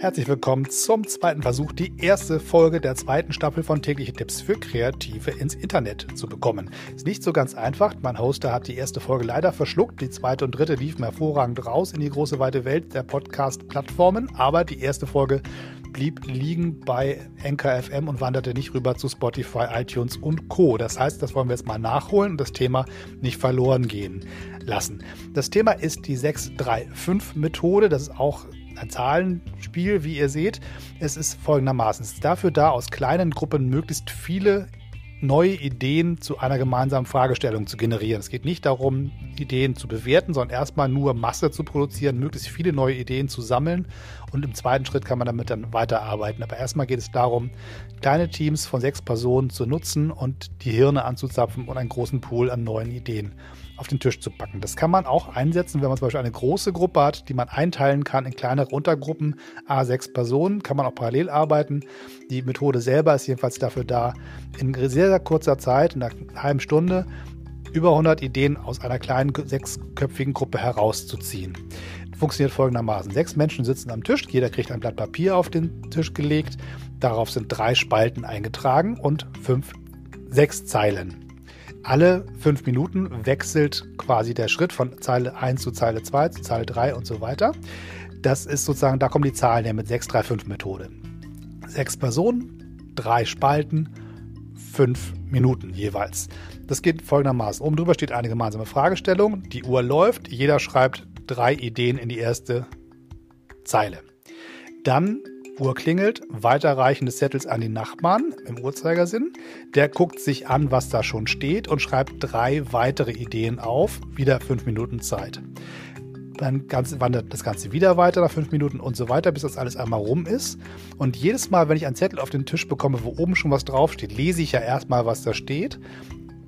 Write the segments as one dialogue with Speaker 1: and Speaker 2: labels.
Speaker 1: Herzlich willkommen zum zweiten Versuch, die erste Folge der zweiten Staffel von tägliche Tipps für Kreative ins Internet zu bekommen. Ist nicht so ganz einfach. Mein Hoster hat die erste Folge leider verschluckt. Die zweite und dritte liefen hervorragend raus in die große weite Welt der Podcast-Plattformen. Aber die erste Folge blieb liegen bei Anchor FM und wanderte nicht rüber zu Spotify, iTunes und Co. Das heißt, das wollen wir jetzt mal nachholen und das Thema nicht verloren gehen lassen. Das Thema ist die 635-Methode. Das ist auch ein Zahlenspiel, wie ihr seht. Es ist folgendermaßen. Es ist dafür da, aus kleinen Gruppen möglichst viele neue Ideen zu einer gemeinsamen Fragestellung zu generieren. Es geht nicht darum, Ideen zu bewerten, sondern erstmal nur Masse zu produzieren, möglichst viele neue Ideen zu sammeln und im zweiten Schritt kann man damit dann weiterarbeiten. Aber erstmal geht es darum, kleine Teams von sechs Personen zu nutzen und die Hirne anzuzapfen und einen großen Pool an neuen Ideen auf den Tisch zu packen. Das kann man auch einsetzen, wenn man zum Beispiel eine große Gruppe hat, die man einteilen kann in kleinere Untergruppen, A6 Personen, kann man auch parallel arbeiten. Die Methode selber ist jedenfalls dafür da, in sehr, sehr kurzer Zeit, in einer halben Stunde, über 100 Ideen aus einer kleinen sechsköpfigen Gruppe herauszuziehen. Funktioniert folgendermaßen. Sechs Menschen sitzen am Tisch, jeder kriegt ein Blatt Papier auf den Tisch gelegt, darauf sind drei Spalten eingetragen und fünf, sechs Zeilen alle fünf Minuten wechselt quasi der Schritt von Zeile 1 zu Zeile 2 zu Zeile 3 und so weiter. Das ist sozusagen, da kommen die Zahlen her mit 635-Methode. Sechs Personen, drei Spalten, fünf Minuten jeweils. Das geht folgendermaßen. Oben drüber steht eine gemeinsame Fragestellung. Die Uhr läuft. Jeder schreibt drei Ideen in die erste Zeile. Dann Uhr klingelt, Weiterreichen des Zettels an den Nachbarn im Uhrzeigersinn. Der guckt sich an, was da schon steht und schreibt drei weitere Ideen auf. Wieder fünf Minuten Zeit. Dann wandert das Ganze wieder weiter nach fünf Minuten und so weiter, bis das alles einmal rum ist. Und jedes Mal, wenn ich einen Zettel auf den Tisch bekomme, wo oben schon was draufsteht, lese ich ja erstmal, was da steht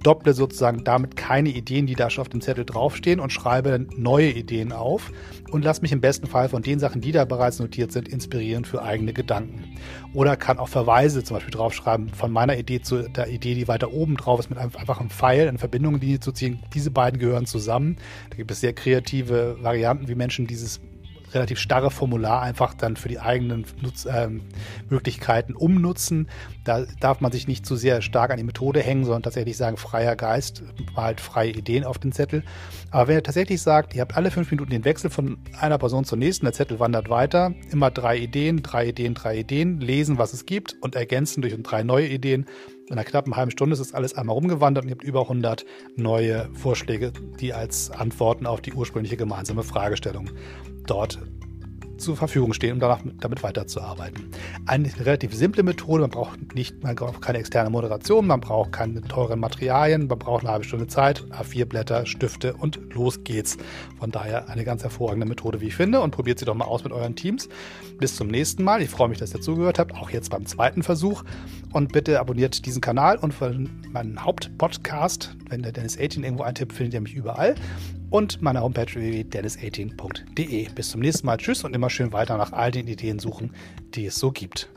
Speaker 1: dopple sozusagen damit keine Ideen, die da schon auf dem Zettel draufstehen und schreibe neue Ideen auf und lasse mich im besten Fall von den Sachen, die da bereits notiert sind, inspirieren für eigene Gedanken. Oder kann auch Verweise zum Beispiel draufschreiben von meiner Idee zu der Idee, die weiter oben drauf ist, mit einem einfachen Pfeil in Verbindungslinie zu ziehen. Diese beiden gehören zusammen. Da gibt es sehr kreative Varianten, wie Menschen dieses relativ starre Formular einfach dann für die eigenen Nutz, äh, Möglichkeiten umnutzen. Da darf man sich nicht zu sehr stark an die Methode hängen, sondern tatsächlich sagen, freier Geist, malt freie Ideen auf den Zettel. Aber wenn ihr tatsächlich sagt, ihr habt alle fünf Minuten den Wechsel von einer Person zur nächsten, der Zettel wandert weiter, immer drei Ideen, drei Ideen, drei Ideen, lesen, was es gibt und ergänzen durch drei neue Ideen. In einer knappen halben Stunde ist das alles einmal rumgewandert und ihr habt über 100 neue Vorschläge, die als Antworten auf die ursprüngliche gemeinsame Fragestellung dort zur Verfügung stehen, um danach damit weiterzuarbeiten. Eine relativ simple Methode, man braucht nicht, man braucht keine externe Moderation, man braucht keine teuren Materialien, man braucht eine halbe Stunde Zeit, A4 Blätter, Stifte und los geht's. Von daher eine ganz hervorragende Methode, wie ich finde, und probiert sie doch mal aus mit euren Teams. Bis zum nächsten Mal. Ich freue mich, dass ihr zugehört habt, auch jetzt beim zweiten Versuch. Und bitte abonniert diesen Kanal und meinen Hauptpodcast, wenn der Dennis 18 irgendwo eintippt, findet ihr mich überall und meiner Homepage www.dennis18.de. Bis zum nächsten Mal. Tschüss und immer schön weiter nach all den Ideen suchen, die es so gibt.